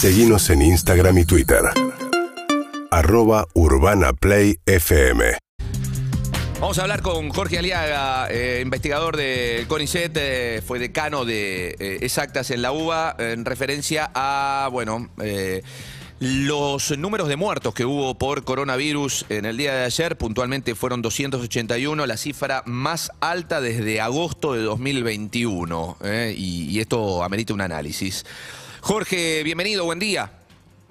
Seguimos en Instagram y Twitter. Arroba Urbana Play FM. Vamos a hablar con Jorge Aliaga, eh, investigador del CONICET, eh, fue decano de eh, exactas en la UBA, en referencia a, bueno, los números de muertos que hubo por coronavirus en el día de ayer, puntualmente fueron 281, la cifra más alta desde agosto de 2021, eh, y, y esto amerita un análisis. Jorge, bienvenido, buen día.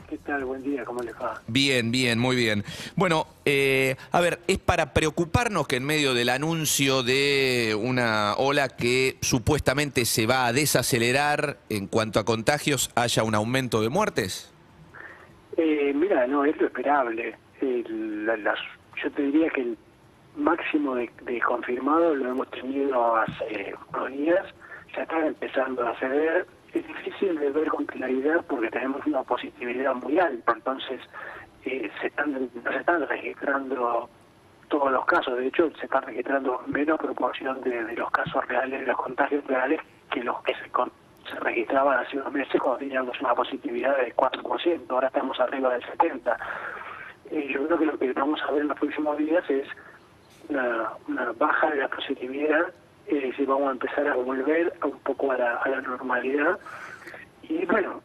¿Qué tal? Buen día, ¿cómo les va? Bien, bien, muy bien. Bueno, eh, a ver, es para preocuparnos que en medio del anuncio de una ola que supuestamente se va a desacelerar en cuanto a contagios, haya un aumento de muertes. Eh, mira, no, es lo esperable. El- la- las- yo te diría que el máximo de, de confirmado lo hemos tenido hace unos días, ya están empezando a ceder. Es difícil de ver con claridad porque tenemos una positividad muy alta, entonces eh, se están, no se están registrando todos los casos, de hecho se están registrando menos proporción de, de los casos reales, de los contagios reales, que los que se, con- se registraban hace unos meses cuando teníamos una positividad del 4%, ahora estamos arriba del 70%. Eh, yo creo que lo que vamos a ver en los próximos días es una, una baja de la positividad, es decir, vamos a empezar a volver un poco a la, a la normalidad. Y bueno,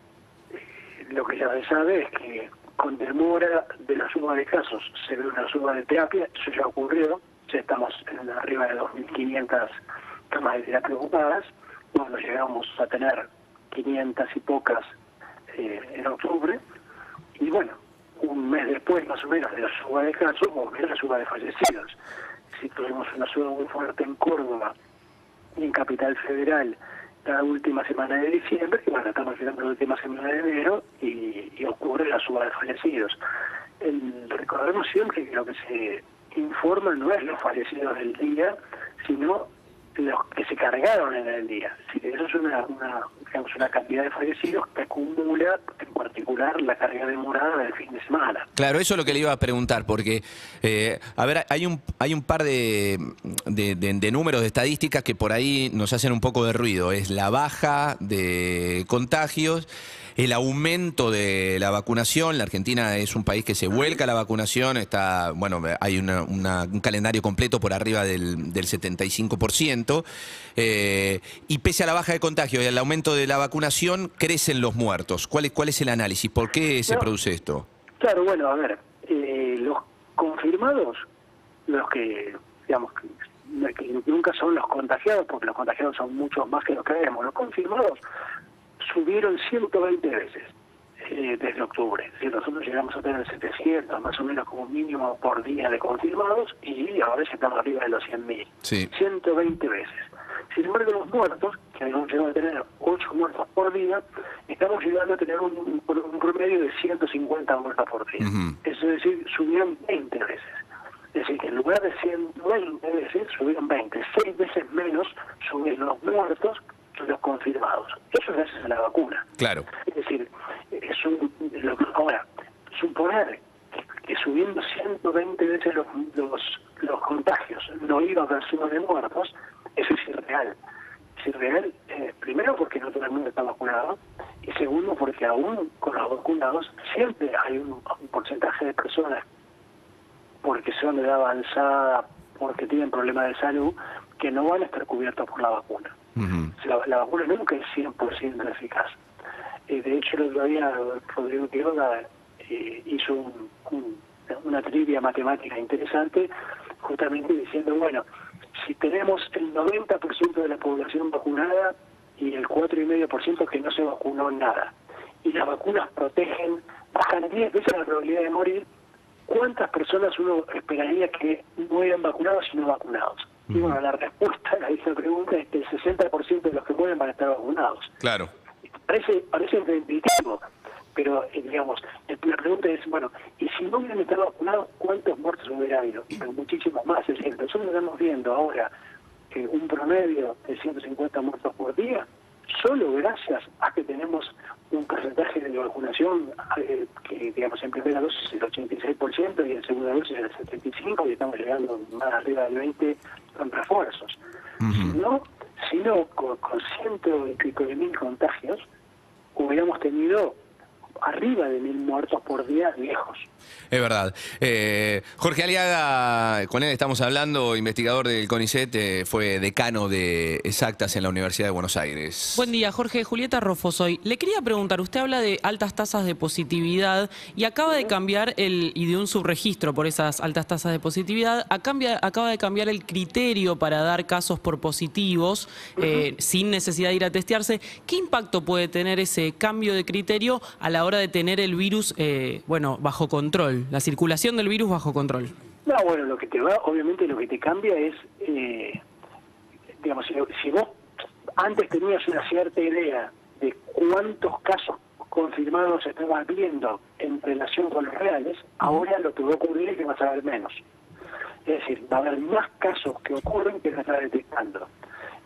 eh, lo que ya se sabe es que con demora de la suba de casos se ve una suba de terapia, eso ya ocurrió, ya estamos en arriba de 2.500 camas de terapia ocupadas, cuando llegamos a tener 500 y pocas eh, en octubre, y bueno, un mes después más o menos de la suba de casos, volvió la suba de fallecidos. Si tuvimos una suba muy fuerte en Córdoba en Capital Federal la última semana de diciembre, que bueno, estamos llegando a la última semana de enero y, ocurre la suba de fallecidos. Recordemos siempre que lo que se informa no es los fallecidos del día, sino los que se cargaron en el día. Eso es una, una, digamos, una cantidad de fallecidos que acumula en particular la carga demorada del fin de semana. Claro, eso es lo que le iba a preguntar, porque, eh, a ver, hay un, hay un par de, de- números, de estadísticas que por ahí nos hacen un poco de ruido. Es la baja de contagios, el aumento de la vacunación. La Argentina es un país que se vuelca a la vacunación, está, bueno, hay un calendario completo por arriba del, del 75%. eh, y pese a la baja de contagio y al aumento de la vacunación, crecen los muertos. ¿Cuál es, cuál es el análisis? ¿Por qué se No. produce esto? Claro, bueno, a ver, eh, los confirmados, los que, digamos, que, que nunca son los contagiados, porque los contagiados son muchos más que los que vemos, los confirmados subieron 120 veces eh, desde octubre. Es decir, nosotros llegamos a tener 700 más o menos como mínimo por día de confirmados y ahora ya estamos arriba de los 100.000. Sí. 120 veces. Sin embargo, los muertos, que habíamos llegado a tener 8 muertos por día, estamos llegando a tener un, un promedio de 150 muertos por día. Ujú. Eso es decir, subieron 20 veces. Es decir, que en lugar de 120 veces, subieron 20. 6 veces menos subieron los muertos que los confirmados. Eso es gracias a la vacuna. Claro. Es decir, es un, lo ahora, suponer que, que subiendo 120 veces los, los, los contagios no iba a haber suba de muertos, eso es irreal. Es irreal, eh, primero porque no todo el mundo está vacunado, y segundo porque aún con los vacunados siempre hay un, un porcentaje de personas porque son de edad avanzada, porque tienen problemas de salud, que no van a estar cubiertos por la vacuna. Ujú. La, la vacuna nunca es 100% eficaz. Eh, de hecho, el otro día Rodrigo Quiroga eh, hizo un- un- una trivia matemática interesante, justamente diciendo, bueno, si tenemos el 90% de la población vacunada y el 4,5% que no se vacunó nada, y las vacunas protegen, bajan 10 veces la probabilidad de morir, ¿cuántas personas uno esperaría que mueran vacunados y no vacunados? Y bueno, la respuesta a esa pregunta es que el 60% de los que mueren van a estar vacunados. Claro. Parece, parece intuitivo, pero eh, digamos, la pregunta es, bueno, ¿y si no hubieran estado vacunados, cuántos muertos hubiera habido? Pero muchísimos más. Es decir, nosotros estamos viendo ahora eh, un promedio de 150 muertos por día, solo gracias a que tenemos un porcentaje de vacunación eh, que, digamos, en primera dosis es el 86% y en segunda dosis el 75% y estamos llegando más arriba del 20% con refuerzos. Si no, si no con, con ciento y pico de mil contagios, hubiéramos tenido arriba de mil muertos por día lejos. Es verdad. Eh, Jorge Aliaga, con él estamos hablando, investigador del CONICET, eh, fue decano de exactas en la Universidad de Buenos Aires. Buen día, Jorge. Julieta Rofo soy. Le quería preguntar, usted habla de altas tasas de positividad y acaba de cambiar el, y de un subregistro por esas altas tasas de positividad, acaba de cambiar el criterio para dar casos por positivos eh, sin necesidad de ir a testearse. ¿Qué impacto puede tener ese cambio de criterio a la hora de tener el virus, bueno, bajo control? la circulación del virus bajo control. No, bueno, lo que te va, obviamente lo que te cambia es, eh, digamos, si, vos antes tenías una cierta idea de cuántos casos confirmados estabas viendo en relación con los reales, ahora lo que va a ocurrir es que vas a ver menos. Es decir, va a haber más casos que ocurren que se está detectando.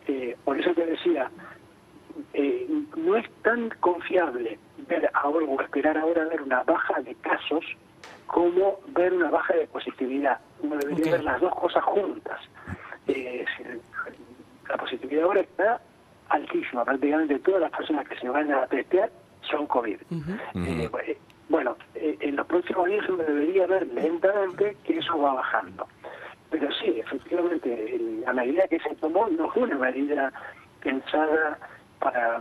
Eh, por eso te decía, eh, no es tan confiable ver ahora o esperar ahora ver una baja de casos como ver una baja de positividad. Uno debería ver las dos cosas juntas. Eh, la positividad ahora está altísima. Prácticamente todas las personas que se van a testear son COVID. Eh, eh, bueno, en los próximos días uno debería ver lentamente que eso va bajando. Pero sí, efectivamente, la medida que se tomó no fue una medida pensada para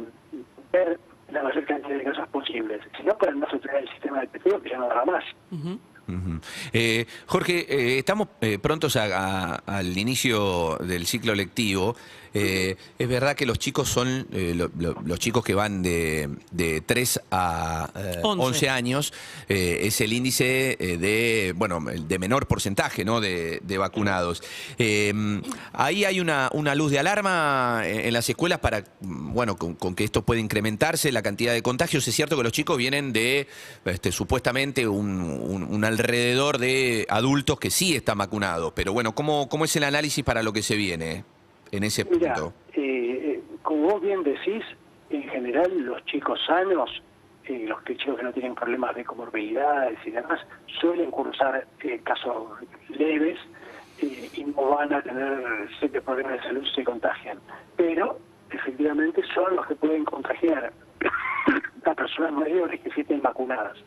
ver la mayor cantidad de casos posibles, sino para no saturar el sistema de petróleo que ya no da más. Eh, Jorge, eh, estamos eh, prontos al inicio del ciclo lectivo. es verdad que los chicos son los chicos que van de, de 3 a 11. años, es el índice de bueno de menor porcentaje ¿no? de, vacunados. ahí hay una, una, luz de alarma en, las escuelas para bueno con, que esto puede incrementarse la cantidad de contagios. Es cierto que los chicos vienen de este, supuestamente un, un alrededor de adultos que sí están vacunados. Pero bueno, ¿cómo, cómo es el análisis para lo que se viene en ese punto? Eh, eh, como vos bien decís, en general los chicos sanos, eh, los chicos que no tienen problemas de comorbilidades y demás, suelen cursar casos leves y no van a tener serios problemas de salud si se contagian. Pero efectivamente son los que pueden contagiar a personas mayores que sí estén vacunadas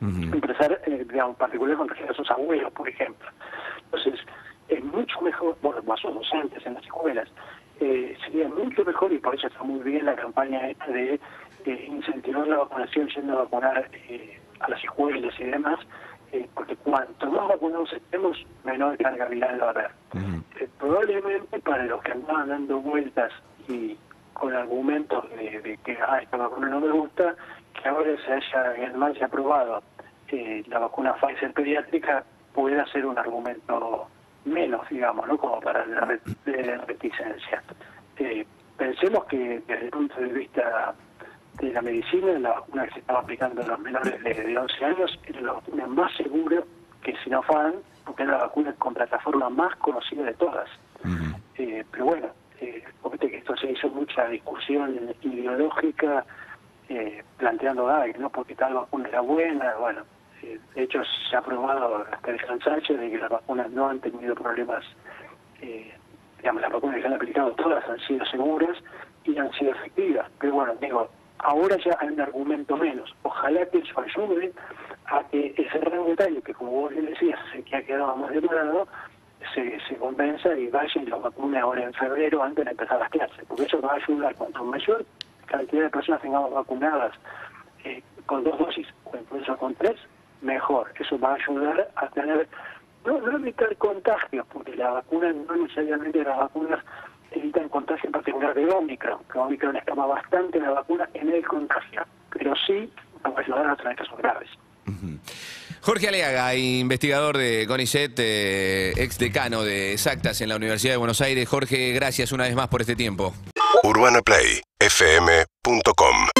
empezar, eh, digamos, particular contagiar a sus abuelos, por ejemplo. Entonces, es mucho mejor, bueno, más sus docentes en las escuelas, eh, sería mucho mejor, y por eso está muy bien la campaña esta de, incentivar la vacunación yendo a vacunar eh, a las escuelas y demás, eh, porque cuanto más vacunados estemos, menor carga viral va a haber. probablemente para los que andaban dando vueltas y con argumentos de, de que ah, esta vacuna no me gusta, que ahora se haya en aprobado eh, la vacuna Pfizer pediátrica pueda ser un argumento menos, digamos, ¿no? Como para la reticencia. Eh, pensemos que desde el punto de vista de la medicina, la vacuna que se estaba aplicando en los menores de, 11 años era la vacuna más segura que Sinopharm, porque era la vacuna con plataforma más conocida de todas. eh, pero bueno, eh, que esto se hizo mucha discusión ideológica eh, planteando, ay, no porque tal vacuna era buena, bueno, eh, de hecho se ha probado hasta el cansancio de que las vacunas no han tenido problemas, eh, digamos, las vacunas que se han aplicado todas han sido seguras y han sido efectivas, pero bueno, digo, ahora ya hay un argumento menos, ojalá que eso ayude a que ese rango etario que como vos bien decías, que ha quedado más demorado, se, se convenza y vaya y lo vacune ahora en febrero antes de empezar las clases, porque eso va a ayudar cuanto mayor cantidad de personas tengamos vacunadas eh, con dos dosis o incluso con tres, mejor. Eso va a ayudar a tener, no, no evitar contagios, porque la vacuna no necesariamente las vacunas evitan contagio en particular de Omicron, que Omicron escapa bastante la vacuna en el contagio, pero sí va a ayudar a tener casos graves. Jorge Aleaga, investigador de CONICET, eh, ex decano de Exactas en la Universidad de Buenos Aires. Jorge, gracias una vez más por este tiempo. UrbanaPlayFM.com